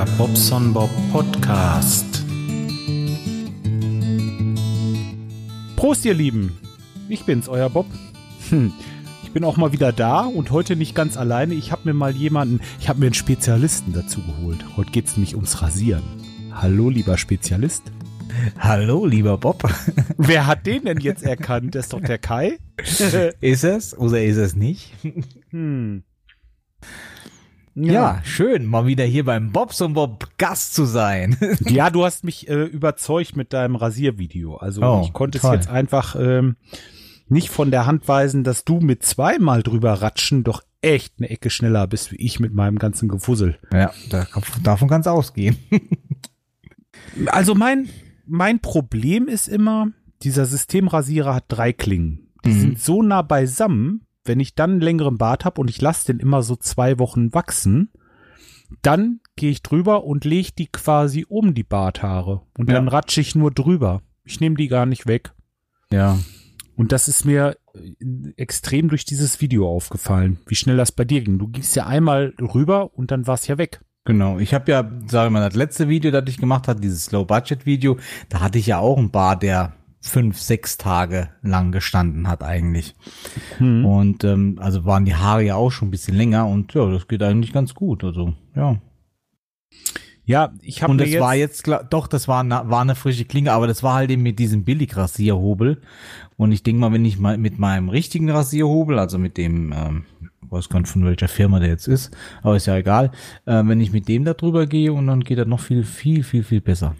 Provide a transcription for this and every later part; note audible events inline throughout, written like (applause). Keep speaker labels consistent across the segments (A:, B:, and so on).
A: Der Bobson Bob Podcast.
B: Prost, ihr Lieben. Ich bin's, euer Bob. Hm. Ich bin auch mal wieder da und heute nicht ganz alleine. Ich habe mir mal jemanden, ich habe mir einen Spezialisten dazu geholt. Heute geht's nämlich ums Rasieren. Hallo, lieber Spezialist.
C: Hallo, lieber Bob. (laughs)
B: Wer hat den denn jetzt erkannt? Das ist doch der Kai. (laughs)
C: ist es oder ist es nicht?
B: Hm.
C: Ja. ja. schön, mal wieder hier beim Bobs und Bob Gast zu sein. (laughs)
B: ja, du hast mich äh, überzeugt mit deinem Rasiervideo. Also oh, ich konnte toll. es jetzt einfach ähm, nicht von der Hand weisen, dass du mit zweimal drüber ratschen doch echt eine Ecke schneller bist wie ich mit meinem ganzen Gefussel.
C: Ja, davon kann es ausgehen. (laughs)
B: also mein, mein Problem ist immer, dieser Systemrasierer hat drei Klingen. Die mhm. sind so nah beisammen, wenn ich dann einen längeren Bart habe und ich lasse den immer so zwei Wochen wachsen, dann gehe ich drüber und lege die quasi um die Barthaare. Und ja. dann ratsche ich nur drüber. Ich nehme die gar nicht weg.
C: Ja.
B: Und das ist mir äh, extrem durch dieses Video aufgefallen, wie schnell das bei dir ging. Du gingst ja einmal rüber und dann war es ja weg.
C: Genau, ich habe ja, sage ich mal, das letzte Video, das ich gemacht habe, dieses Low-Budget-Video, da hatte ich ja auch einen Bar, der fünf, sechs Tage lang gestanden hat eigentlich. Hm. Und ähm, also waren die Haare ja auch schon ein bisschen länger und ja, das geht eigentlich ganz gut. Also ja.
B: Ja, ich habe
C: Und das war jetzt doch, das war eine, war eine frische Klinge, aber das war halt eben mit diesem Billig-Rasierhobel. Und ich denke mal, wenn ich mal mit meinem richtigen Rasierhobel, also mit dem, ähm, weiß gar nicht von welcher Firma der jetzt ist, aber ist ja egal, äh, wenn ich mit dem da drüber gehe und dann geht das noch viel, viel, viel, viel besser.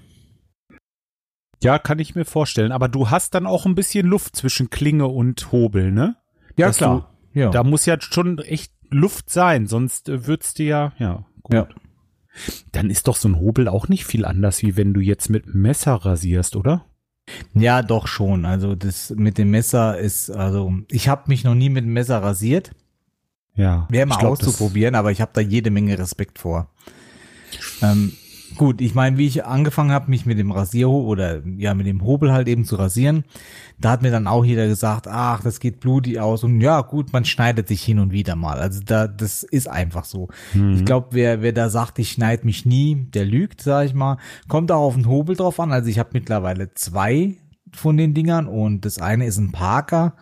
B: Ja, kann ich mir vorstellen. Aber du hast dann auch ein bisschen Luft zwischen Klinge und Hobel, ne?
C: Ja, Dass klar.
B: Du, ja. Da muss ja schon echt Luft sein, sonst äh, würdest du ja, ja,
C: gut. Ja.
B: Dann ist doch so ein Hobel auch nicht viel anders, wie wenn du jetzt mit Messer rasierst, oder?
C: Ja, doch schon. Also das mit dem Messer ist, also ich habe mich noch nie mit dem Messer rasiert.
B: Ja.
C: Wäre mal glaub, auszuprobieren, aber ich habe da jede Menge Respekt vor. Ähm, Gut, ich meine, wie ich angefangen habe, mich mit dem Rasierhobel oder ja mit dem Hobel halt eben zu rasieren, da hat mir dann auch jeder gesagt, ach, das geht blutig aus und ja, gut, man schneidet sich hin und wieder mal. Also da, das ist einfach so. Mhm. Ich glaube, wer wer da sagt, ich schneide mich nie, der lügt, sag ich mal. Kommt auch auf den Hobel drauf an. Also ich habe mittlerweile zwei von den Dingern und das eine ist ein Parker,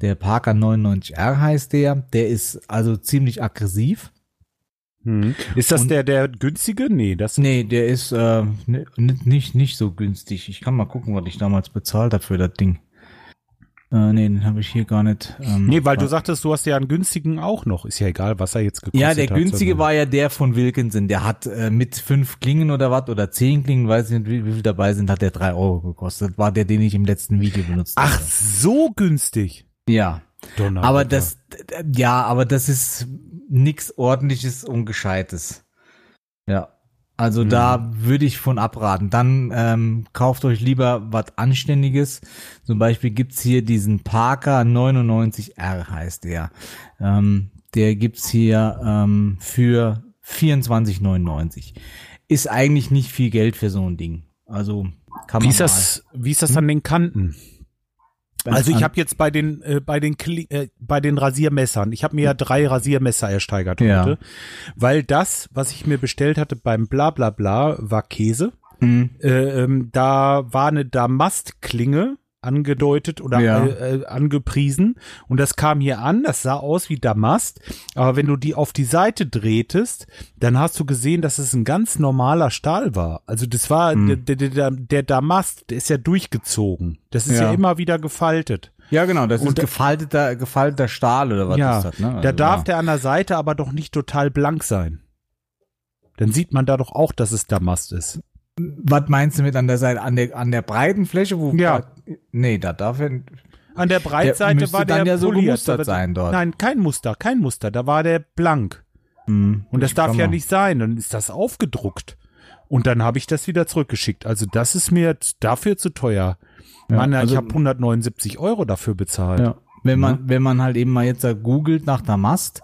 C: der Parker 99R heißt der. Der ist also ziemlich aggressiv.
B: Hm. Ist das und, der, der günstige? Nee, das.
C: Nee, der ist äh, nicht, nicht so günstig. Ich kann mal gucken, was ich damals bezahlt habe für das Ding. Äh, nee, den habe ich hier gar nicht.
B: Ähm, nee, weil du sagtest, du hast ja einen günstigen auch noch. Ist ja egal, was er jetzt gekostet
C: hat. Ja, der
B: hat,
C: günstige war ja der von Wilkinson. Der hat äh, mit fünf Klingen oder was oder zehn Klingen, weiß ich nicht, wie, wie viel dabei sind, hat der drei Euro gekostet. War der, den ich im letzten Video benutzt
B: habe. Ach, so günstig.
C: Ja. Donner, aber das, ja, aber das ist nix ordentliches und gescheites. Ja. Also mhm. da würde ich von abraten. Dann ähm, kauft euch lieber was Anständiges. Zum Beispiel gibt's hier diesen Parker 99R heißt der. Ähm, der gibt's hier ähm, für 24,99. Ist eigentlich nicht viel Geld für so ein Ding. Also kann man.
B: Wie ist das, wie ist das hm? an den Kanten? Also ich habe jetzt bei den äh, bei den Kli äh, bei den Rasiermessern, ich habe mir ja drei Rasiermesser ersteigert heute, ja. weil das, was ich mir bestellt hatte beim Blablabla, war Käse. Mhm. Äh, ähm, da war eine Damastklinge angedeutet oder ja. äh, äh, angepriesen. Und das kam hier an, das sah aus wie Damast. Aber wenn du die auf die Seite drehtest, dann hast du gesehen, dass es ein ganz normaler Stahl war. Also das war hm. der, der, der, der Damast, der ist ja durchgezogen. Das ist ja, ja immer wieder gefaltet.
C: Ja, genau, das Und ist gefalteter, gefalteter Stahl oder was
B: ja,
C: ist das, ne?
B: Also, da darf ja. der an der Seite aber doch nicht total blank sein. Dann sieht man da doch auch, dass es Damast ist.
C: Was meinst du mit an der Seite? An der, an der breiten Fläche? Wo
B: ja.
C: Nee, da darf er.
B: An der Breitseite der war der
C: dann ja so
B: poliert,
C: gemustert sein dort.
B: Nein, kein Muster, kein Muster. Da war der blank. Hm, und das darf ja nicht sein. Dann ist das aufgedruckt. Und dann habe ich das wieder zurückgeschickt. Also das ist mir dafür zu teuer. Ja, Mann, also, ich habe 179 Euro dafür bezahlt. Ja.
C: Wenn man, ja. wenn man halt eben mal jetzt googelt nach der Mast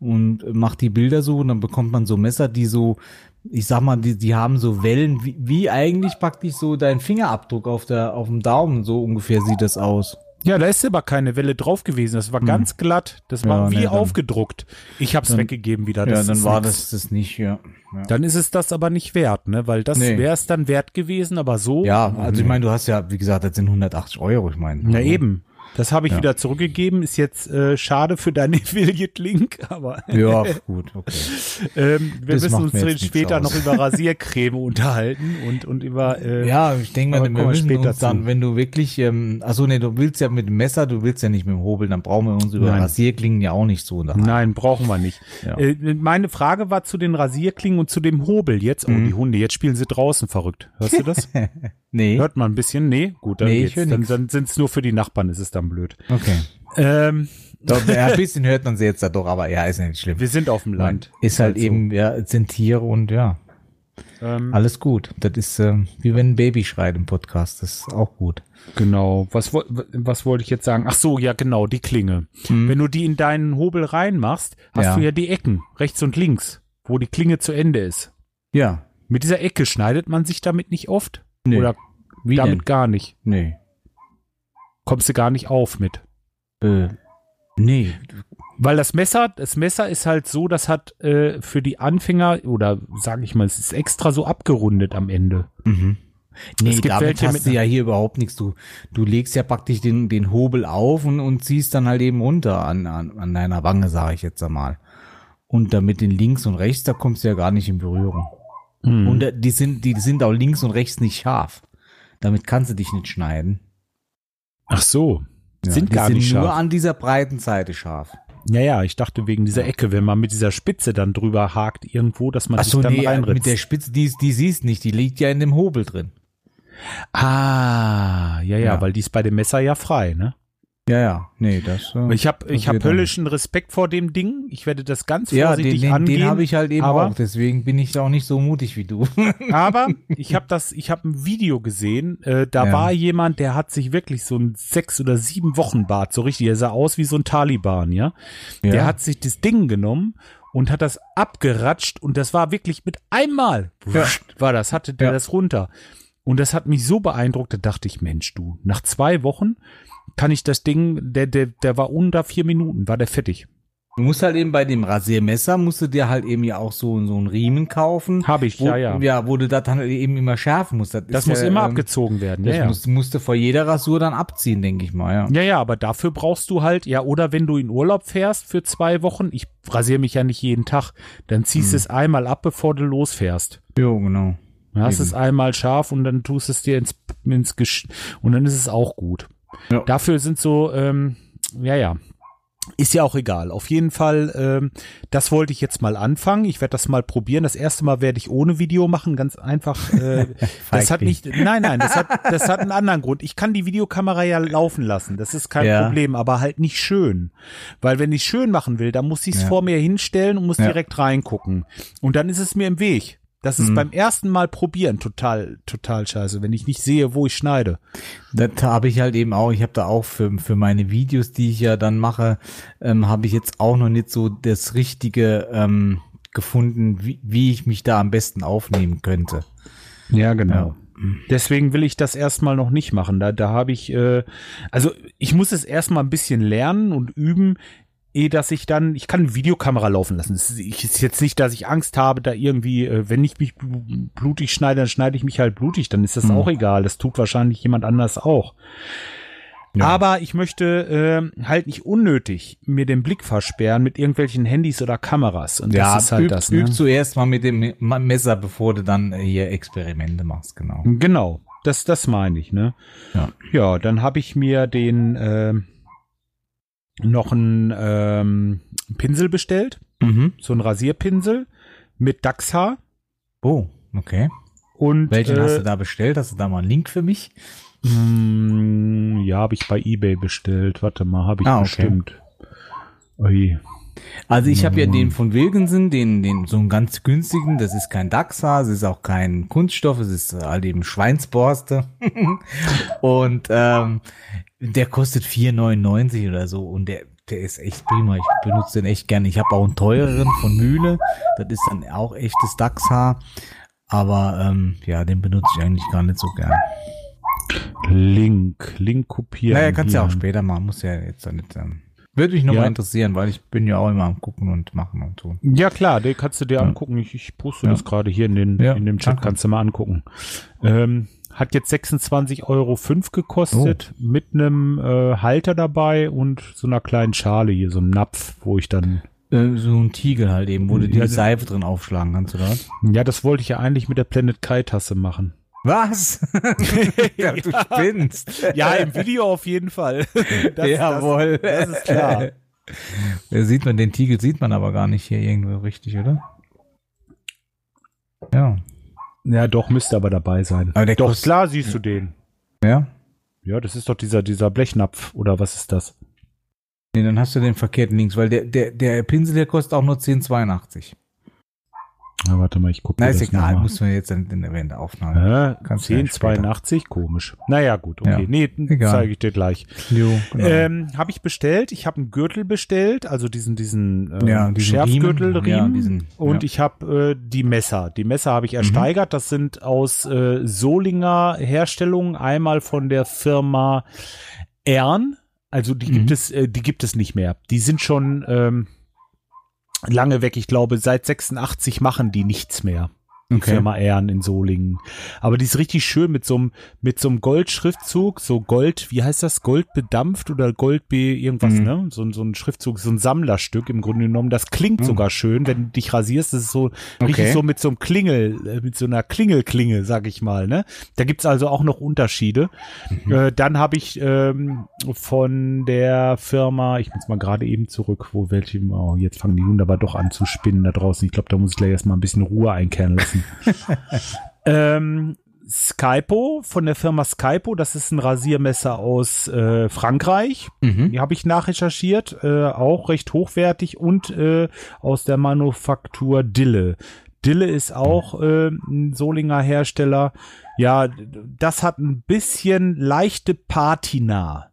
C: und macht die Bilder so, dann bekommt man so Messer, die so ich sag mal, die, die haben so Wellen, wie, wie eigentlich praktisch so dein Fingerabdruck auf der, auf dem Daumen, so ungefähr sieht das aus.
B: Ja, da ist aber keine Welle drauf gewesen. Das war hm. ganz glatt. Das war ja, wie nee, aufgedruckt. Ich habe es weggegeben wieder.
C: Das ja, dann war nix. das das nicht, ja. ja.
B: Dann ist es das aber nicht wert, ne? Weil das nee. wäre es dann wert gewesen, aber so.
C: Ja, also ich meine, du hast ja, wie gesagt, das sind 180 Euro, ich meine.
B: Na eben. Das habe ich ja. wieder zurückgegeben. Ist jetzt äh, schade für deinen (laughs) Affiliate-Link, aber.
C: ja, (laughs) gut, okay.
B: ähm, wir das müssen uns später noch über Rasiercreme (laughs) unterhalten und, und über.
C: Äh, ja, ich denke mal, wir müssen später uns dann, wenn du wirklich, ähm, achso, nee, du willst ja mit dem Messer, du willst ja nicht mit dem Hobel, dann brauchen wir uns über Nein. Rasierklingen ja auch nicht so.
B: Daheim. Nein, brauchen wir nicht. Ja. Äh, meine Frage war zu den Rasierklingen und zu dem Hobel jetzt. Oh, mhm. die Hunde, jetzt spielen sie draußen verrückt. Hörst du das? Nee. Hört man ein bisschen? Nee, gut, dann, nee, dann, dann sind es nur für die Nachbarn, ist es dann blöd.
C: Okay.
B: Ähm,
C: doch, ja, ein bisschen hört man sie jetzt da doch, aber ja, ist ja nicht schlimm.
B: Wir sind auf dem Land.
C: Ist halt also. eben, ja, sind Tiere und ja. Ähm, Alles gut. Das ist äh, wie wenn ein Baby schreit im Podcast. Das ist auch gut.
B: Genau. Was, was wollte ich jetzt sagen? Ach so, ja, genau, die Klinge. Hm. Wenn du die in deinen Hobel reinmachst, hast ja. du ja die Ecken, rechts und links, wo die Klinge zu Ende ist.
C: Ja.
B: Mit dieser Ecke schneidet man sich damit nicht oft? Nee. Oder wie damit denn? gar nicht?
C: Nee
B: kommst du gar nicht auf mit.
C: Äh, nee.
B: Weil das Messer, das Messer ist halt so, das hat äh, für die Anfänger, oder sage ich mal, es ist extra so abgerundet am Ende.
C: Mhm. Nee, damit hast du ja hier überhaupt nichts. Du, du legst ja praktisch den, den Hobel auf und, und ziehst dann halt eben runter an, an, an deiner Wange, sage ich jetzt einmal. Und damit den links und rechts, da kommst du ja gar nicht in Berührung. Mhm. Und die sind, die sind auch links und rechts nicht scharf. Damit kannst du dich nicht schneiden.
B: Ach so.
C: Ja, sind gar sind nicht scharf. nur an dieser breiten Seite scharf.
B: Ja, ja, ich dachte wegen dieser Ecke, wenn man mit dieser Spitze dann drüber hakt irgendwo, dass man Ach so, sich dann nee, reinritzt.
C: mit der Spitze, die, die siehst nicht, die liegt ja in dem Hobel drin.
B: Ah, ja, ja, ja, weil die ist bei dem Messer ja frei, ne?
C: Ja, ja, nee, das.
B: Äh, ich habe ich hab höllischen Respekt vor dem Ding. Ich werde das ganz vorsichtig ja, den, den,
C: Den habe ich halt eben aber, auch. Deswegen bin ich auch nicht so mutig wie du. (laughs)
B: aber ich habe das, ich habe ein Video gesehen. Äh, da ja. war jemand, der hat sich wirklich so ein sechs oder sieben Wochen Bart so richtig. Er sah aus wie so ein Taliban, ja. ja. Der hat sich das Ding genommen und hat das abgeratscht und das war wirklich mit einmal ja. war das, hatte der das runter. Und das hat mich so beeindruckt, da dachte ich, Mensch, du, nach zwei Wochen kann ich das Ding, der, der, der war unter vier Minuten, war der fertig.
C: Du musst halt eben bei dem Rasiermesser, musst du dir halt eben ja auch so, so einen Riemen kaufen.
B: Habe ich,
C: wo,
B: ja, ja.
C: Ja, wo du das dann eben immer schärfen musst.
B: Das, das muss ja, immer ähm, abgezogen werden,
C: ja,
B: Das ja.
C: Musst, musst du vor jeder Rasur dann abziehen, denke ich mal, ja.
B: Ja, ja, aber dafür brauchst du halt, ja, oder wenn du in Urlaub fährst für zwei Wochen, ich rasiere mich ja nicht jeden Tag, dann ziehst du hm. es einmal ab, bevor du losfährst.
C: Jo, genau.
B: Dann hast es einmal scharf und dann tust es dir ins, ins Gesch und dann ist es auch gut. Ja. Dafür sind so, ähm, ja, ja. Ist ja auch egal. Auf jeden Fall, ähm, das wollte ich jetzt mal anfangen. Ich werde das mal probieren. Das erste Mal werde ich ohne Video machen, ganz einfach. Äh, (laughs) das hat nicht, nein, nein, das hat, das hat einen anderen Grund. Ich kann die Videokamera ja laufen lassen. Das ist kein ja. Problem, aber halt nicht schön. Weil wenn ich schön machen will, dann muss ich es ja. vor mir hinstellen und muss direkt reingucken. Und dann ist es mir im Weg. Das ist mhm. beim ersten Mal probieren total, total scheiße, wenn ich nicht sehe, wo ich schneide.
C: Das habe ich halt eben auch. Ich habe da auch für, für meine Videos, die ich ja dann mache, ähm, habe ich jetzt auch noch nicht so das Richtige ähm, gefunden, wie, wie ich mich da am besten aufnehmen könnte.
B: Ja, genau. Ja. Deswegen will ich das erstmal noch nicht machen. Da, da habe ich, äh, also ich muss es erstmal ein bisschen lernen und üben eh, dass ich dann, ich kann eine Videokamera laufen lassen. Es ist jetzt nicht, dass ich Angst habe, da irgendwie, äh, wenn ich mich blutig schneide, dann schneide ich mich halt blutig, dann ist das mhm. auch egal. Das tut wahrscheinlich jemand anders auch. Ja. Aber ich möchte äh, halt nicht unnötig mir den Blick versperren mit irgendwelchen Handys oder Kameras. Und
C: ja,
B: das ist halt üb, das.
C: Ne? Üb zuerst mal mit dem Messer, bevor du dann hier Experimente machst, genau.
B: Genau, das, das meine ich, ne? Ja, ja dann habe ich mir den äh, noch einen ähm, Pinsel bestellt.
C: Mhm.
B: So ein Rasierpinsel mit Dachshaar.
C: Oh, okay.
B: Und,
C: Welchen äh, hast du da bestellt? Hast du da mal einen Link für mich?
B: Mh, hm, ja, habe ich bei eBay bestellt. Warte mal, habe ich ah, bestimmt.
C: Ui. Also ich habe ja den von Wilkinson, den, den so einen ganz günstigen, das ist kein Dachshaar, es ist auch kein Kunststoff, es ist halt eben Schweinsborste. (laughs) und ähm, der kostet 4,99 oder so und der, der ist echt prima. Ich benutze den echt gerne. Ich habe auch einen teureren von Mühle. Das ist dann auch echtes Dachshaar. Aber ähm, ja, den benutze ich eigentlich gar nicht so gern.
B: Link, Link kopieren.
C: Naja, kannst ja
B: hier.
C: auch später machen, muss ja jetzt ja nicht. Ähm, würde mich nur
B: Ja.
C: interessieren, weil ich bin ja auch immer am gucken und machen und tun.
B: Ja klar, den kannst du dir
C: Ja.
B: angucken. Ich, ich poste
C: Ja.
B: das gerade hier in, den,
C: Ja,
B: in dem Chat,
C: danke.
B: kannst du mal angucken. Ähm, hat jetzt 26,05 Euro gekostet,
C: Oh.
B: mit einem äh, Halter dabei und so einer kleinen Schale hier, so einem Napf, wo ich dann,
C: Äh, so ein Tiegel halt eben, wo du die
B: Ja,
C: Seife drin aufschlagen kannst, oder?
B: ja, das wollte ich ja eigentlich mit der Planet Kai Tasse machen.
C: Was? (laughs) ja, du spinnst.
B: Ja, im Video auf jeden Fall. (laughs) Das,
C: Jawohl.
B: Das, das ist klar. (laughs)
C: Da sieht man, den Tiegel sieht man aber gar nicht hier irgendwo richtig, oder? Ja.
B: Ja, doch, müsste aber dabei sein.
C: Aber
B: doch,
C: kostet-
B: klar siehst du den.
C: Ja?
B: Ja, das ist doch dieser, dieser Blechnapf, oder was ist das?
C: Nee, dann hast du den verkehrten links, weil der, der, der Pinsel, der kostet auch nur 10,82.
B: Na, warte mal, ich gucke
C: Na, ist
B: das
C: egal, muss man jetzt in, in der Aufnahme.
B: Äh,
C: Kannst du ja
B: 1082, komisch. Naja, gut, okay.
C: Ja,
B: Nee, zeige ich dir gleich.
C: Jo, genau.
B: Ähm, habe ich bestellt. Ich habe einen Gürtel bestellt, also diesen diesen ähm,
C: Ja, diesen
B: Schärfgürtelriemen.
C: Riemen. Ja, diesen,
B: und ich habe äh, die Messer. Die Messer habe ich ersteigert. Das sind aus äh, Solinger Herstellung. Einmal von der Firma Ern. Also die gibt
C: Mhm.
B: es, äh, die gibt es nicht mehr. Die sind schon ähm, lange weg. Ich glaube, seit 86 machen die nichts mehr. Die
C: Okay.
B: Firma Ehren in Solingen. Aber die ist richtig schön mit so einem, mit so einem Goldschriftzug, so Gold, wie heißt das? Gold bedampft oder Gold be irgendwas,
C: Mhm.
B: ne? So, ein- so ein Schriftzug, so ein Sammlerstück im Grunde genommen. Das klingt
C: Mhm.
B: sogar schön, wenn du dich rasierst. Das ist so richtig
C: Okay.
B: so mit so einem Klingel, äh, mit so einer Klingelklinge, sag ich mal, ne? Da gibt's also auch noch Unterschiede.
C: Mhm.
B: Äh, dann habe ich ähm, von der Firma, ich muss mal gerade eben zurück, wo welche, oh, jetzt fangen die Hunde aber doch an zu spinnen da draußen. Ich glaube, da muss ich gleich erstmal ein bisschen Ruhe einkehren lassen. (laughs) ähm, Skypo von der Firma Skypo, das ist ein Rasiermesser aus äh, Frankreich.
C: Mhm.
B: Die habe ich nachrecherchiert, äh, auch recht hochwertig und äh, aus der Manufaktur Dille. Dille ist auch äh, ein Solinger Hersteller. Ja, das hat ein bisschen leichte Patina.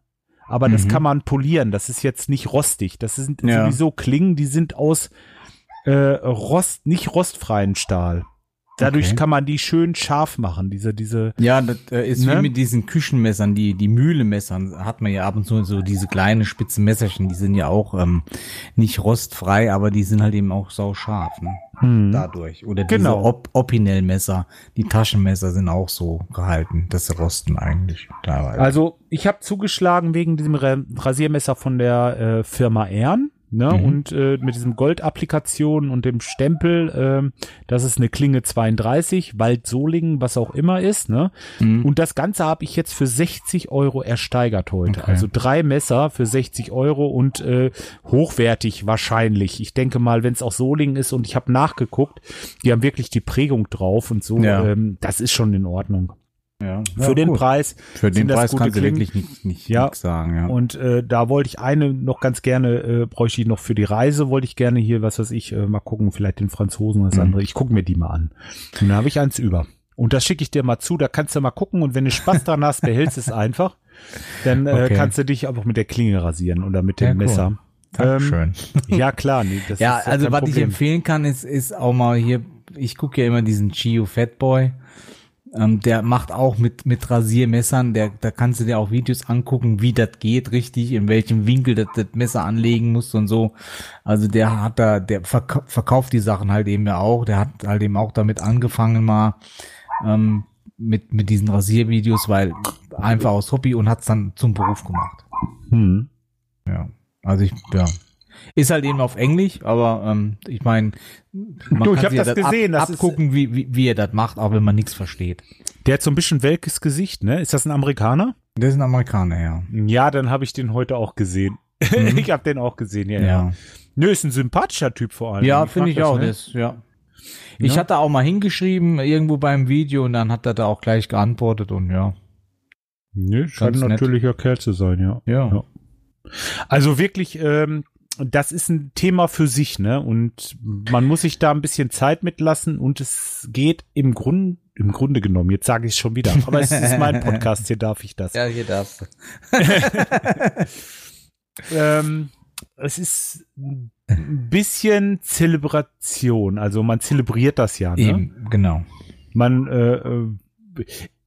B: Aber das
C: Mhm.
B: kann man polieren. Das ist jetzt nicht rostig. Das sind
C: Ja.
B: sowieso Klingen, die sind aus äh, Rost, nicht rostfreien Stahl. Dadurch
C: Okay.
B: kann man die schön scharf machen. Diese, diese,
C: Ja, das äh, ist
B: Ne?
C: wie mit diesen Küchenmessern, die die Mühlemessern hat man ja ab und zu so diese kleinen spitzen Messerchen, die sind ja auch ähm, nicht rostfrei, aber die sind halt eben auch sau scharf, ne?
B: hm.
C: Dadurch. Oder diese
B: Genau.
C: Op Opinel-Messer, die Taschenmesser sind auch so gehalten, dass sie rosten eigentlich teilweise.
B: Also ich habe zugeschlagen wegen diesem Ra- Rasiermesser von der äh, Firma Ern. Ne,
C: Mhm.
B: und äh, mit diesem Gold-Applikation und dem Stempel, ähm, das ist eine Klinge 32, Wald Solingen, was auch immer ist, ne?
C: Mhm.
B: Und das Ganze habe ich jetzt für 60 Euro ersteigert heute.
C: Okay.
B: Also drei Messer für 60 Euro und äh, hochwertig wahrscheinlich. Ich denke mal, wenn es auch Solingen ist und ich habe nachgeguckt, die haben wirklich die Prägung drauf und so.
C: Ja.
B: Ähm, das ist schon in Ordnung.
C: Ja.
B: Für
C: Ja,
B: den
C: gut.
B: Preis
C: Für den Preis kannst du
B: Klingen.
C: wirklich nicht, nicht
B: Ja.
C: sagen, ja.
B: Und äh, da wollte ich eine noch ganz gerne, äh, bräuchte ich noch für die Reise, wollte ich gerne hier, was weiß ich, äh, mal gucken, vielleicht den Franzosen oder das
C: Mhm.
B: andere. Ich gucke mir die mal an. Und dann habe ich eins über. Und das schicke ich dir mal zu, da kannst du mal gucken und wenn du Spaß dran hast, behältst es einfach. Dann äh,
C: Okay.
B: kannst du dich einfach mit der Klinge rasieren oder mit dem
C: Ja, cool.
B: Messer.
C: Dankeschön.
B: Ähm, ja, klar. Nee, das (laughs)
C: ja,
B: ist
C: also was ich
B: Problem.
C: empfehlen kann, ist, ist auch mal hier, ich gucke ja immer diesen Gio Fatboy. Ähm, der macht auch mit, mit Rasiermessern, der, da kannst du dir auch Videos angucken, wie das geht richtig, in welchem Winkel das, das Messer anlegen musst und so. Also der hat da, der verk verkauft die Sachen halt eben ja auch, der hat halt eben auch damit angefangen mal ähm, mit, mit diesen Rasiervideos, weil einfach aus Hobby und hat's dann zum Beruf gemacht.
B: Hm.
C: Ja, also ich, ja. Ist halt eben auf Englisch, aber ähm, ich meine, man
B: Du, ich
C: kann
B: hab
C: sich ja
B: das gesehen,
C: Ab,
B: das
C: abgucken, wie, wie, wie er das macht, auch wenn man nichts versteht.
B: Der hat so ein bisschen welkes Gesicht, ne? Ist das ein Amerikaner?
C: Der ist ein Amerikaner, ja.
B: Ja, dann habe ich den heute auch gesehen.
C: Mhm. (laughs)
B: ich habe den auch gesehen, ja, ja.
C: Ja,
B: Nö, ist ein sympathischer Typ vor allem.
C: ja, finde ich
B: das,
C: auch.
B: ne?
C: Das, ja. Ich
B: Ja.
C: hatte auch mal hingeschrieben, irgendwo beim Video, und dann hat er da auch gleich geantwortet und ja.
B: Nö, scheint ein
C: nett.
B: natürlicher Kerl zu sein, ja.
C: Ja.
B: Ja. Also wirklich, ähm, das ist ein Thema für sich, ne? Und man muss sich da ein bisschen Zeit mitlassen und es geht im Grunde, im Grunde genommen, jetzt sage ich es schon wieder, aber es ist mein Podcast, hier darf ich das.
C: Ja, hier darfst du. (laughs)
B: Ähm, es ist ein bisschen Zelebration, also man zelebriert das ja, ne?
C: Eben, genau.
B: Man, äh, äh,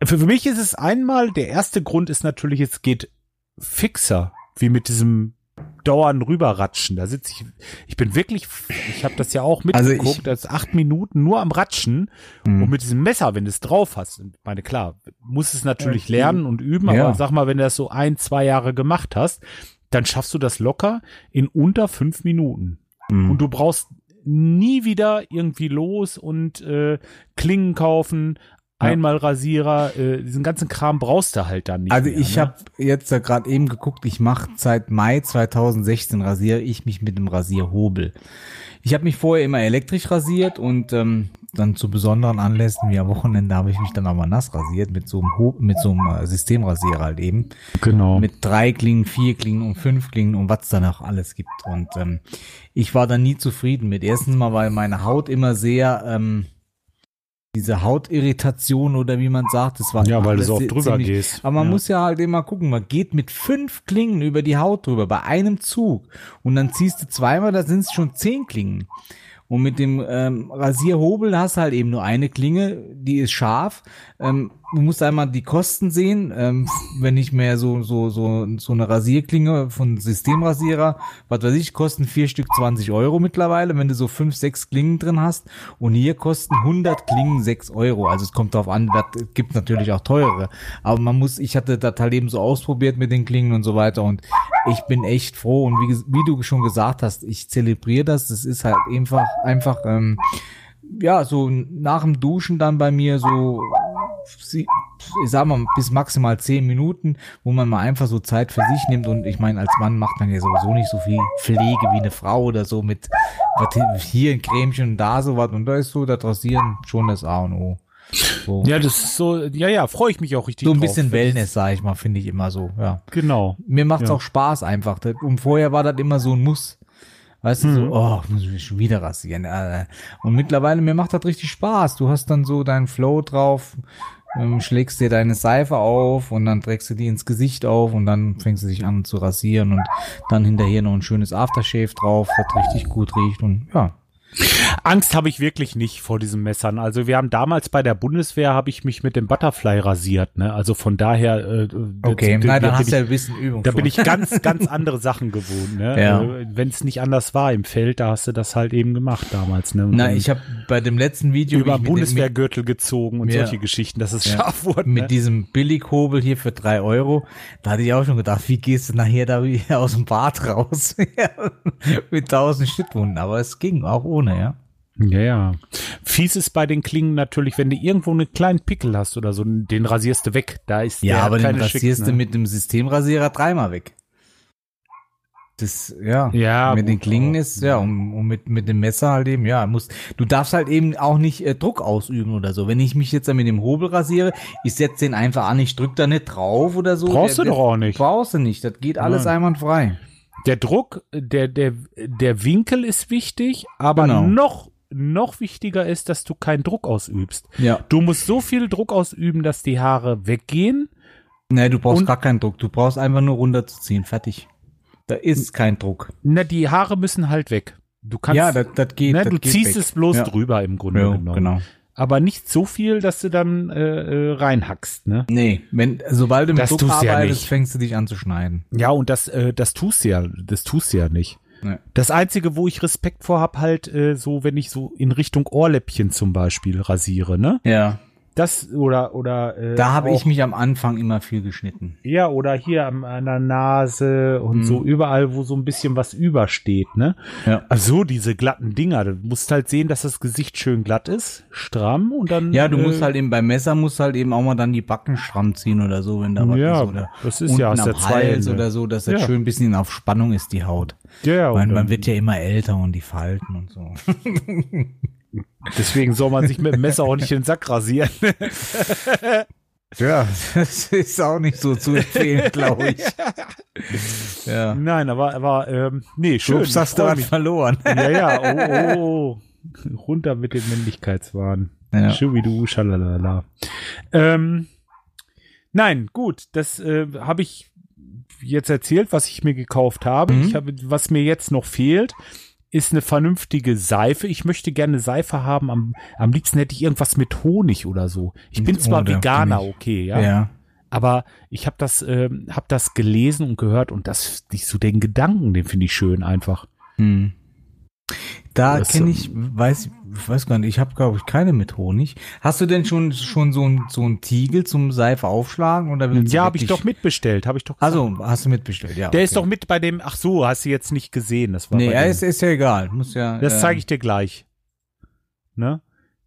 B: Für, für mich ist es einmal, der erste Grund ist natürlich, es geht fixer, wie mit diesem dauernd rüberratschen. Da sitze ich, ich bin wirklich, ich habe das ja auch
C: Also
B: mitgeguckt,
C: ich-
B: als acht Minuten nur am Ratschen
C: Mhm.
B: und mit diesem Messer, wenn du es drauf hast. Und ich meine, klar, muss es natürlich lernen und üben,
C: Ja.
B: aber sag mal, wenn du das so ein, zwei Jahre gemacht hast, dann schaffst du das locker in unter fünf Minuten.
C: Mhm.
B: Und du brauchst nie wieder irgendwie los und äh, Klingen kaufen. Einmal Rasierer, äh, diesen ganzen Kram brauchst du halt dann nicht.
C: Also
B: mehr,
C: ich
B: ne?
C: habe jetzt ja gerade eben geguckt, ich mache seit Mai 2016 rasiere ich mich mit dem Rasierhobel. Ich habe mich vorher immer elektrisch rasiert und ähm, dann zu besonderen Anlässen wie am Wochenende habe ich mich dann aber nass rasiert mit so einem Ho mit so einem äh, Systemrasierer halt eben.
B: genau.
C: Mit drei Klingen, vier Klingen und fünf Klingen und was da noch alles gibt. Und ähm, ich war da nie zufrieden mit. Erstens mal, weil meine Haut immer sehr ähm, diese Hautirritation oder wie man sagt, das war
B: ja, weil du so oft drüber
C: ziemlich-
B: gehst.
C: aber man
B: ja.
C: muss ja halt immer gucken, man geht mit fünf Klingen über die Haut drüber, bei einem Zug. Und dann ziehst du zweimal, da sind es schon zehn Klingen. Und mit dem ähm, Rasierhobel hast du halt eben nur eine Klinge, die ist scharf. Ähm, du musst einmal die Kosten sehen, ähm, wenn ich mehr so so so so eine Rasierklinge von Systemrasierer, was weiß ich, kosten vier Stück 20 Euro mittlerweile, wenn du so fünf, sechs Klingen drin hast. Und hier kosten 100 Klingen 6 Euro. Also es kommt darauf an, das gibt natürlich auch teure. Aber man muss, ich hatte das halt eben so ausprobiert mit den Klingen und so weiter und ich bin echt froh. Und wie, wie du schon gesagt hast, ich zelebriere das. Das ist halt einfach, einfach, ähm, ja, so nach dem Duschen dann bei mir so, ich sag mal, bis maximal zehn Minuten, wo man mal einfach so Zeit für sich nimmt. Und ich meine, als Mann macht man ja sowieso nicht so viel Pflege wie eine Frau oder so mit hier ein Cremchen und da sowas. Und da ist so das Rasieren schon das A und O. So,
B: Ja, das ist so, ja, ja, freue ich mich auch richtig
C: so ein
B: drauf.
C: bisschen Wellness, sag ich mal, finde ich immer so, ja.
B: Genau.
C: Mir macht's
B: Ja.
C: auch Spaß einfach. Und vorher war das immer so ein Muss. Weißt du,
B: Mhm.
C: so, oh, muss ich mich schon wieder rasieren. äh. Und mittlerweile, mir macht das richtig Spaß. Du hast dann so deinen Flow drauf, ähm, schlägst dir deine Seife auf und dann trägst du die ins Gesicht auf und dann fängst du dich an zu rasieren und dann hinterher noch ein schönes Aftershave drauf, das richtig gut riecht und ja.
B: Angst habe ich wirklich nicht vor diesen Messern. Also wir haben damals bei der Bundeswehr habe ich mich mit dem Butterfly rasiert, ne? Also von daher äh,
C: Okay,
B: das-
C: nein,
B: da
C: dann hast du ja ein bisschen Übung.
B: da
C: schon.
B: bin ich ganz (laughs) ganz andere Sachen gewohnt, ne?
C: Ja.
B: Äh, Wenn es nicht anders war im Feld, da hast du das halt eben gemacht damals, ne? Und
C: Na, ich habe bei dem letzten Video
B: über
C: mit
B: Bundeswehrgürtel gezogen und
C: Ja.
B: solche Geschichten, dass es
C: Ja.
B: scharf wurde.
C: mit
B: Ne?
C: diesem Billighobel hier für drei Euro, da hatte ich auch schon gedacht, wie gehst du nachher da (laughs) aus dem Bad raus? (laughs) mit tausend Schnittwunden, aber es ging auch ohne, ja.
B: Ja, ja. Fies ist bei den Klingen natürlich, wenn du irgendwo einen kleinen Pickel hast oder so, den rasierst du weg. Da ist
C: Ja,
B: der
C: aber den rasierst du
B: ne?
C: mit dem Systemrasierer dreimal weg. Das, ja.
B: Ja,
C: mit den
B: gut,
C: Klingen ist, ja, und, und mit, mit dem Messer halt eben, ja, muss, du darfst halt eben auch nicht äh, Druck ausüben oder so. Wenn ich mich jetzt dann mit dem Hobel rasiere, ich setze den einfach an, ich drück da nicht drauf oder so.
B: Brauchst
C: Der-
B: du doch auch nicht.
C: Brauchst du nicht, das geht alles
B: Nein.
C: einwandfrei.
B: Der Druck, der, der, der Winkel ist wichtig, aber
C: Genau.
B: noch, noch wichtiger ist, dass du keinen Druck ausübst.
C: Ja.
B: Du musst so viel Druck ausüben, dass die Haare weggehen.
C: Nee, du brauchst gar keinen Druck. Du brauchst einfach nur runterzuziehen. Fertig. Da ist kein Druck.
B: Na, die Haare müssen halt weg. Du kannst,
C: ja, das, das geht.
B: ne,
C: das
B: du
C: geht
B: ziehst
C: weg.
B: es bloß
C: ja.
B: drüber im Grunde
C: Ja,
B: genommen.
C: genau.
B: Aber nicht so viel, dass du dann äh, äh, reinhackst, ne?
C: Nee, wenn, sobald du mit
B: Das
C: Druck
B: ja
C: arbeitest,
B: nicht.
C: fängst du dich an zu schneiden.
B: Ja, und das, äh, das tust du ja, das tust du ja nicht.
C: Nee.
B: Das Einzige, wo ich Respekt vor hab, halt äh, so, wenn ich so in Richtung Ohrläppchen zum Beispiel rasiere, ne?
C: Ja.
B: Das oder oder äh,
C: Da habe ich mich am Anfang immer viel geschnitten.
B: ja oder hier am, an der Nase und
C: Mhm.
B: so überall, wo so ein bisschen was übersteht, ne?
C: Ja.
B: Also diese glatten Dinger, du musst halt sehen, dass das Gesicht schön glatt ist, stramm und dann
C: Ja, du
B: äh,
C: musst halt eben beim Messer musst halt eben auch mal dann die Backen stramm ziehen oder so, wenn da was
B: Ja,
C: ist. Oder
B: das ist ja aus der
C: Hals
B: Ende.
C: oder so, dass das
B: Ja.
C: schön ein bisschen auf Spannung ist, die Haut.
B: ja, ja,
C: Man,
B: und
C: man wird ja immer älter und die Falten und so. (laughs)
B: deswegen soll man sich mit dem Messer auch nicht in den Sack rasieren. (laughs)
C: Ja, das ist auch nicht so zu empfehlen, glaube ich. Ja.
B: Nein, aber aber ähm, nee, schön.
C: Schubs hast du was verloren.
B: Ja, ja, oh, oh, oh. Runter mit dem Männlichkeitswahn.
C: Ja.
B: Schubidu, schalalala. Ähm, nein, gut, das äh, habe ich jetzt erzählt, was ich mir gekauft habe.
C: Mhm.
B: Ich habe, was mir jetzt noch fehlt, ist eine vernünftige Seife. Ich möchte gerne Seife haben. Am, am liebsten hätte ich irgendwas mit Honig oder so. Ich bin zwar Veganer, okay, ja.
C: Ja.
B: Aber ich habe das, äh, hab das gelesen und gehört und das, nicht so den Gedanken, den finde ich schön einfach.
C: Hm. Da kenne ich, weiß, ich weiß gar nicht, ich habe glaube ich keine mit Honig. Hast du denn schon schon so ein so ein Tiegel zum Seife aufschlagen oder
B: Ja, habe ich doch mitbestellt, habe ich doch. gesagt.
C: Also hast du mitbestellt, ja.
B: der
C: okay.
B: ist doch mit bei dem. Ach so, hast du jetzt nicht gesehen? Das war
C: Nee, ja, ist, ist ja egal, muss ja.
B: Das zeige ich dir gleich. Ne?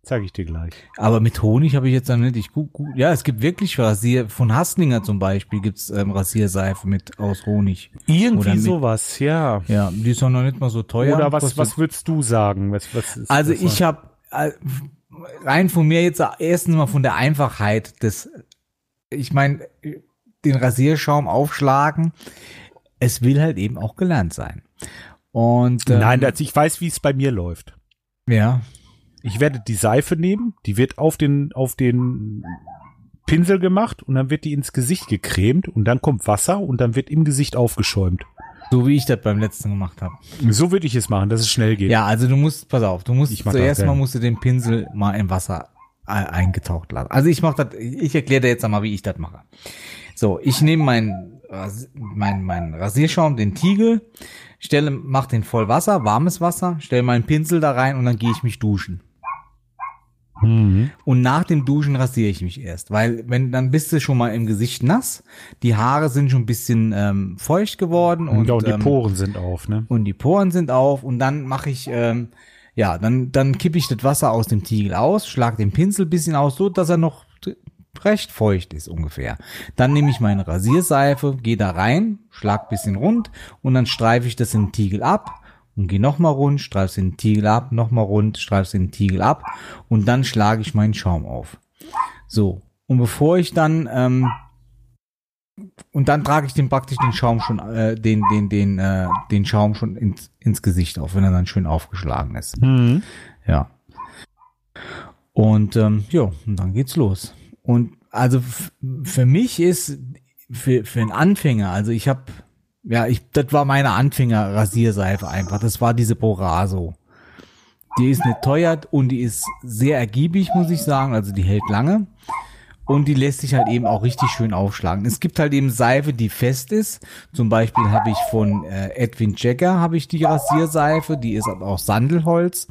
B: Zeige ich dir gleich.
C: Aber mit Honig habe ich jetzt dann nicht. Ich gut, gut. Ja, es gibt wirklich Rasier von Hasslinger zum Beispiel gibt's ähm, Rasierseife mit aus Honig.
B: Irgendwie
C: mit-
B: sowas, ja.
C: Ja, die ist auch noch nicht mal so teuer.
B: Oder was,
C: Kostet-
B: was würdest du sagen? Was, was ist
C: Also
B: das?
C: ich habe rein von mir jetzt erstens mal von der Einfachheit des, ich meine, den Rasierschaum aufschlagen. Es will halt eben auch gelernt sein. Und ähm,
B: Nein, ich weiß, wie es bei mir läuft.
C: ja,
B: Ich werde die Seife nehmen, die wird auf den, auf den Pinsel gemacht und dann wird die ins Gesicht gecremt und dann kommt Wasser und dann wird im Gesicht aufgeschäumt.
C: so wie ich das beim letzten gemacht habe.
B: So würde ich es machen, dass es schnell geht.
C: Ja, also du musst, pass auf, du musst zuerst mal musst du den Pinsel mal im Wasser eingetaucht lassen. Also ich mache das, ich erkläre dir jetzt einmal, wie ich das mache. So, ich nehme meinen mein, mein Rasierschaum, den Tiegel, stelle, mach den voll Wasser, warmes Wasser, stelle meinen Pinsel da rein und dann gehe ich mich duschen.
B: Mhm.
C: Und nach dem Duschen rasiere ich mich erst, weil wenn dann bist du schon mal im Gesicht nass, die Haare sind schon ein bisschen ähm, feucht geworden und,
B: ja, und die
C: ähm,
B: Poren sind auf, ne?
C: und die Poren sind auf und dann mache ich ähm, ja dann dann kippe ich das Wasser aus dem Tiegel aus, schlag den Pinsel ein bisschen aus, so dass er noch recht feucht ist ungefähr. Dann nehme ich meine Rasierseife, gehe da rein, schlag bisschen rund und dann streife ich das den Tiegel ab und gehe nochmal rund, in den Tiegel ab, nochmal rund, in den Tiegel ab und dann schlage ich meinen Schaum auf. So, und bevor ich dann ähm, und dann trage ich den praktisch den Schaum schon, äh, den, den, den, äh, den Schaum schon ins, ins Gesicht auf, wenn er dann schön aufgeschlagen ist.
B: Mhm.
C: Ja. Und ähm, ja, und dann geht's los. Und also für mich ist für, für einen Anfänger, also ich habe, ja, ich, das war meine Anfänger-Rasierseife einfach. Das war diese Boraso. Die ist nicht teuer und die ist sehr ergiebig, muss ich sagen. Also die hält lange. Und die lässt sich halt eben auch richtig schön aufschlagen. Es gibt halt eben Seife, die fest ist. Zum Beispiel habe ich von äh, Edwin Jagger habe ich die Rasierseife, die ist aber aus Sandelholz.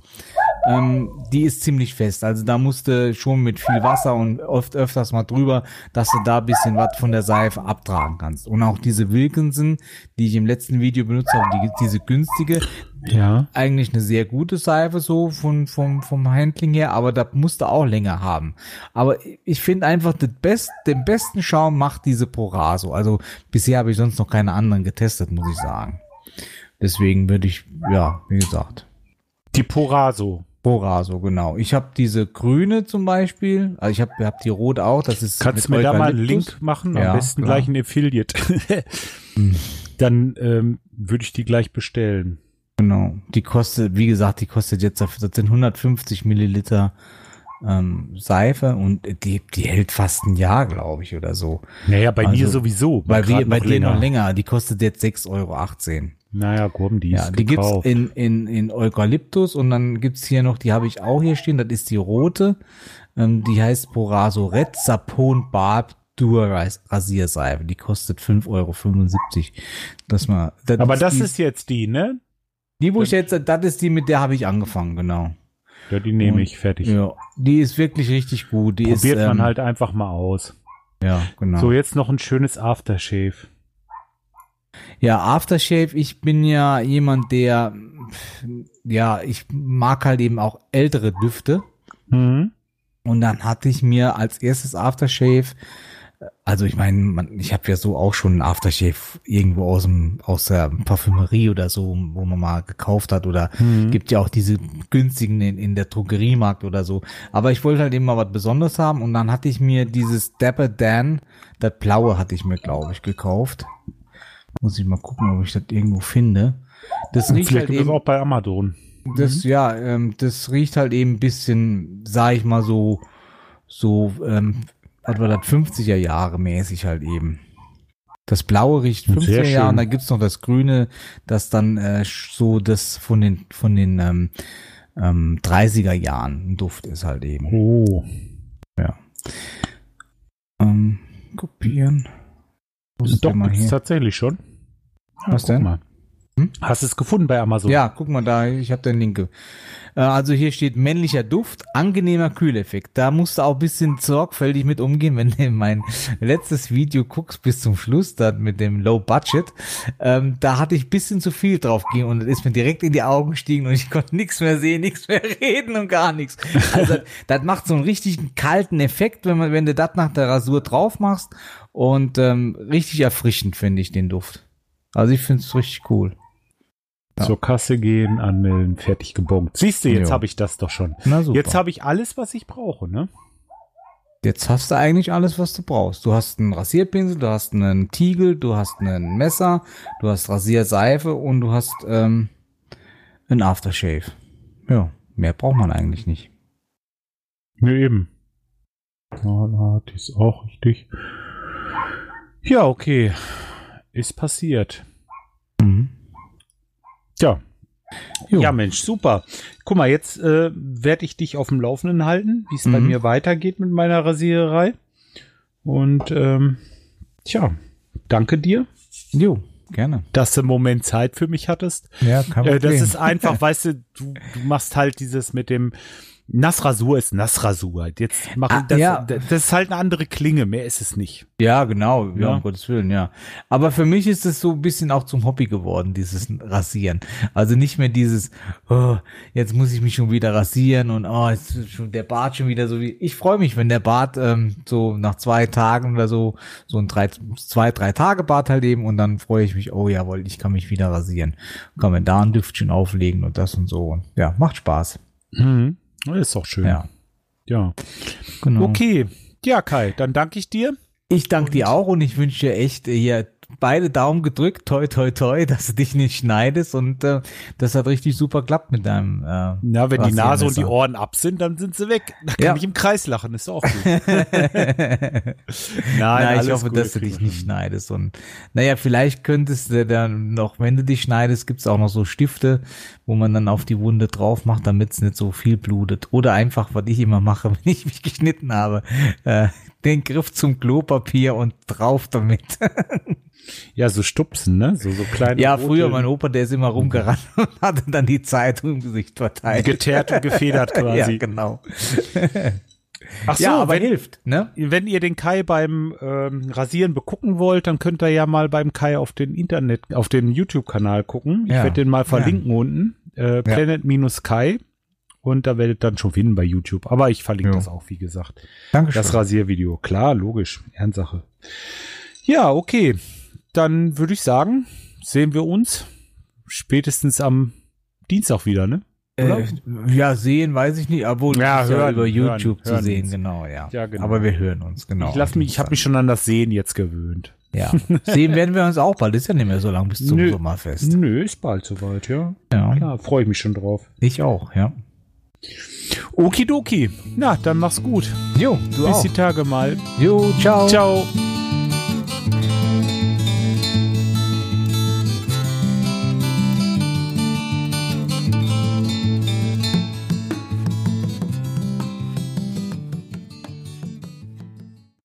C: Ähm, die ist ziemlich fest. Also da musste schon mit viel Wasser und oft öfters mal drüber, dass du da ein bisschen was von der Seife abtragen kannst. Und auch diese Wilkinson, die ich im letzten Video benutzt habe, die, diese günstige,
B: Ja.
C: eigentlich eine sehr gute Seife so von, vom, vom Handling her, aber da musste auch länger haben. Aber ich finde einfach, das Best, den besten Schaum macht diese Poraso. Also bisher habe ich sonst noch keine anderen getestet, muss ich sagen. Deswegen würde ich, ja, wie gesagt,
B: Die Poraso.
C: Poraso, genau. Ich habe diese grüne zum Beispiel, also ich habe hab die rote auch, das ist
B: Kannst du mir da mal einen. Link machen?
C: Ja,
B: Am besten
C: klar.
B: gleich ein Affiliate. Dann ähm, würde ich die gleich bestellen.
C: Genau. Die kostet, wie gesagt, die kostet jetzt, das sind 150 Milliliter ähm, Seife und die, die hält fast ein Jahr, glaube ich, oder so.
B: Naja, bei
C: Also,
B: mir sowieso.
C: Bei, wir, bei
B: noch
C: dir noch länger. Die kostet jetzt 6,18 Euro.
B: Naja, komm, die
C: Ja,
B: ist
C: die gibt's
B: gekauft.
C: in, in, in Eukalyptus und dann gibt's hier noch, die habe ich auch hier stehen, das ist die rote. Ähm, die heißt Poraso Red Sapon Barb Dur Rasierseife. Die kostet 5,75 Euro. Das mal, das
B: Aber das
C: die,
B: ist jetzt die, ne?
C: die, wo ich jetzt, das ist die, mit der habe ich angefangen, genau.
B: Ja, die nehme
C: Und-
B: ich fertig.
C: Ja, die ist wirklich richtig gut. Die
B: Probiert
C: ist,
B: man
C: ähm,
B: halt einfach mal aus.
C: Ja, genau.
B: So, jetzt noch ein schönes Aftershave.
C: Ja, Aftershave, ich bin ja jemand, der, ja, ich mag halt eben auch ältere Düfte.
B: Mhm.
C: Und dann hatte ich mir als erstes Aftershave, also ich meine, ich habe ja so auch schon ein Aftershave irgendwo aus dem aus der Parfümerie oder so, wo man mal gekauft hat oder
B: Mhm.
C: gibt ja auch diese günstigen in, in der Drogeriemarkt oder so. Aber ich wollte halt eben mal was Besonderes haben und dann hatte ich mir dieses Dapper Dan, das blaue hatte ich mir glaube ich gekauft. Muss ich mal gucken, ob ich das irgendwo finde. Das riecht
B: Vielleicht
C: halt
B: gibt
C: eben,
B: auch bei Amazon.
C: das, ja, ähm, das riecht halt eben ein bisschen, sag ich mal so, so, ähm, was war das, 50er Jahre mäßig halt eben. Das blaue riecht 50er Jahre und da gibt's noch das grüne, das dann äh, so das von den von den ähm, ähm, 30er Jahren Duft ist halt eben.
B: Oh.
C: Ja. Ähm, kopieren.
B: Doch, gibt's tatsächlich schon.
C: Was denn? Mal.
B: Hm? Hast du es gefunden bei Amazon?
C: Ja, guck mal da, ich habe den Link. Äh, also hier steht männlicher Duft, angenehmer Kühleffekt. Da musst du auch ein bisschen sorgfältig mit umgehen, (laughs) wenn du mein letztes Video guckst bis zum Schluss, da mit dem Low Budget. Ähm, da hatte ich ein bisschen zu viel drauf gehen und ist mir direkt in die Augen gestiegen und ich (laughs) konnte nichts mehr sehen, nichts mehr (laughs) reden und gar nichts. Also das macht so einen richtigen kalten Effekt, wenn man, wenn du das nach der Rasur drauf machst und ähm, richtig erfrischend finde ich den Duft. Also ich finde es richtig cool.
B: Ja. Zur Kasse gehen, anmelden, fertig gebongt. Siehst du, jetzt habe ich das doch schon. Jetzt habe ich alles, was ich brauche, ne?
C: Jetzt hast du eigentlich alles, was du brauchst. Du hast einen Rasierpinsel, du hast einen Tiegel, du hast ein Messer, du hast Rasierseife und du hast ähm, ein Aftershave. Ja, mehr braucht man eigentlich nicht.
B: Ne, eben. Ja, die ist auch richtig. Ja, okay. Ist passiert. Mhm. Tja. Jo. Ja, Mensch, super. Guck mal, jetzt äh, werde ich dich auf dem Laufenden halten, wie es mhm. bei mir weitergeht mit meiner Rasiererei. Und ähm, tja, danke dir.
C: Jo, gerne.
B: Dass du einen Moment Zeit für mich hattest.
C: Ja, kann man äh,
B: Das ist einfach, (laughs) weißt du, du, du machst halt dieses mit dem Nassrasur ist Nassrasur. Jetzt machen ah, das, ja. das ist halt eine andere Klinge, mehr ist es nicht.
C: Ja, genau, ja, ja, um Gottes Willen, ja. Aber für mich ist es so ein bisschen auch zum Hobby geworden, dieses Rasieren. Also nicht mehr dieses, oh, jetzt muss ich mich schon wieder rasieren und oh, jetzt ist schon der Bart schon wieder so wie. Ich freue mich, wenn der Bart ähm, so nach zwei Tagen oder so, so ein drei, zwei, drei Tage Bart halt eben und dann freue ich mich, oh jawohl, ich kann mich wieder rasieren. Kann mir da ein Düftchen auflegen und das und so. Ja, macht Spaß.
B: Mhm. Ist doch schön.
C: Ja.
B: Ja. Genau. Okay. Ja, Kai, dann danke ich dir.
C: Ich danke dir auch und ich wünsche dir echt hier beide Daumen gedrückt, toi toi toi, (laughs) dass du dich nicht schneidest und äh, das hat richtig super klappt mit deinem. Äh,
B: Na, wenn die Nase und die Ohren ab sind, dann sind sie weg. Da kann ja. ich im Kreis lachen, ist auch gut. (laughs)
C: Nein, Nein ich hoffe, dass du dich nicht schneidest und naja, vielleicht könntest du dann noch, wenn du dich schneidest, gibt's auch noch so Stifte, wo man dann auf die Wunde drauf macht, damit es nicht so viel blutet. Oder einfach, was ich immer mache, (laughs) wenn ich mich geschnitten habe, äh, den Griff zum Klopapier und drauf damit. (laughs)
B: Ja, so Stupsen, ne? So, so kleine.
C: Ja, früher mein Opa, der ist immer rumgerannt und hatte dann die Zeitung im Gesicht verteilt.
B: Geteert und gefedert (laughs) quasi. ja,
C: genau. (laughs)
B: Ach so, ja, aber wenn, hilft, ne? Wenn ihr den Kai beim ähm, Rasieren begucken wollt, dann könnt ihr ja mal beim Kai auf den Internet, auf den YouTube-Kanal gucken. Ich ja. werde den mal verlinken ja. unten. Äh, Planet-Kai. Und da werdet ihr dann schon finden bei YouTube. Aber ich verlinke jo. das auch, wie gesagt.
C: Dankeschön.
B: Das Rasiervideo. Klar, logisch. Ernstsache. Ja, okay dann würde ich sagen, sehen wir uns spätestens am Dienstag wieder, ne?
C: Äh, ja, sehen weiß ich nicht, aber
B: ja, hören, ja
C: über YouTube
B: hören,
C: zu
B: hören
C: sehen, genau, ja.
B: ja genau.
C: Aber wir hören uns, genau.
B: Ich lass mich, ich habe mich schon an das Sehen jetzt gewöhnt.
C: Ja, sehen werden wir uns auch bald. Ist ja nicht mehr so lang bis zum Nö, Sommerfest.
B: Nö, ist bald soweit, ja.
C: Ja.
B: Klar, freue ich mich schon drauf.
C: Ich auch, ja.
B: Okidoki. Na, dann mach's gut.
C: Jo,
B: du Bis auch. die Tage mal.
C: Jo, ciao.
B: Ciao.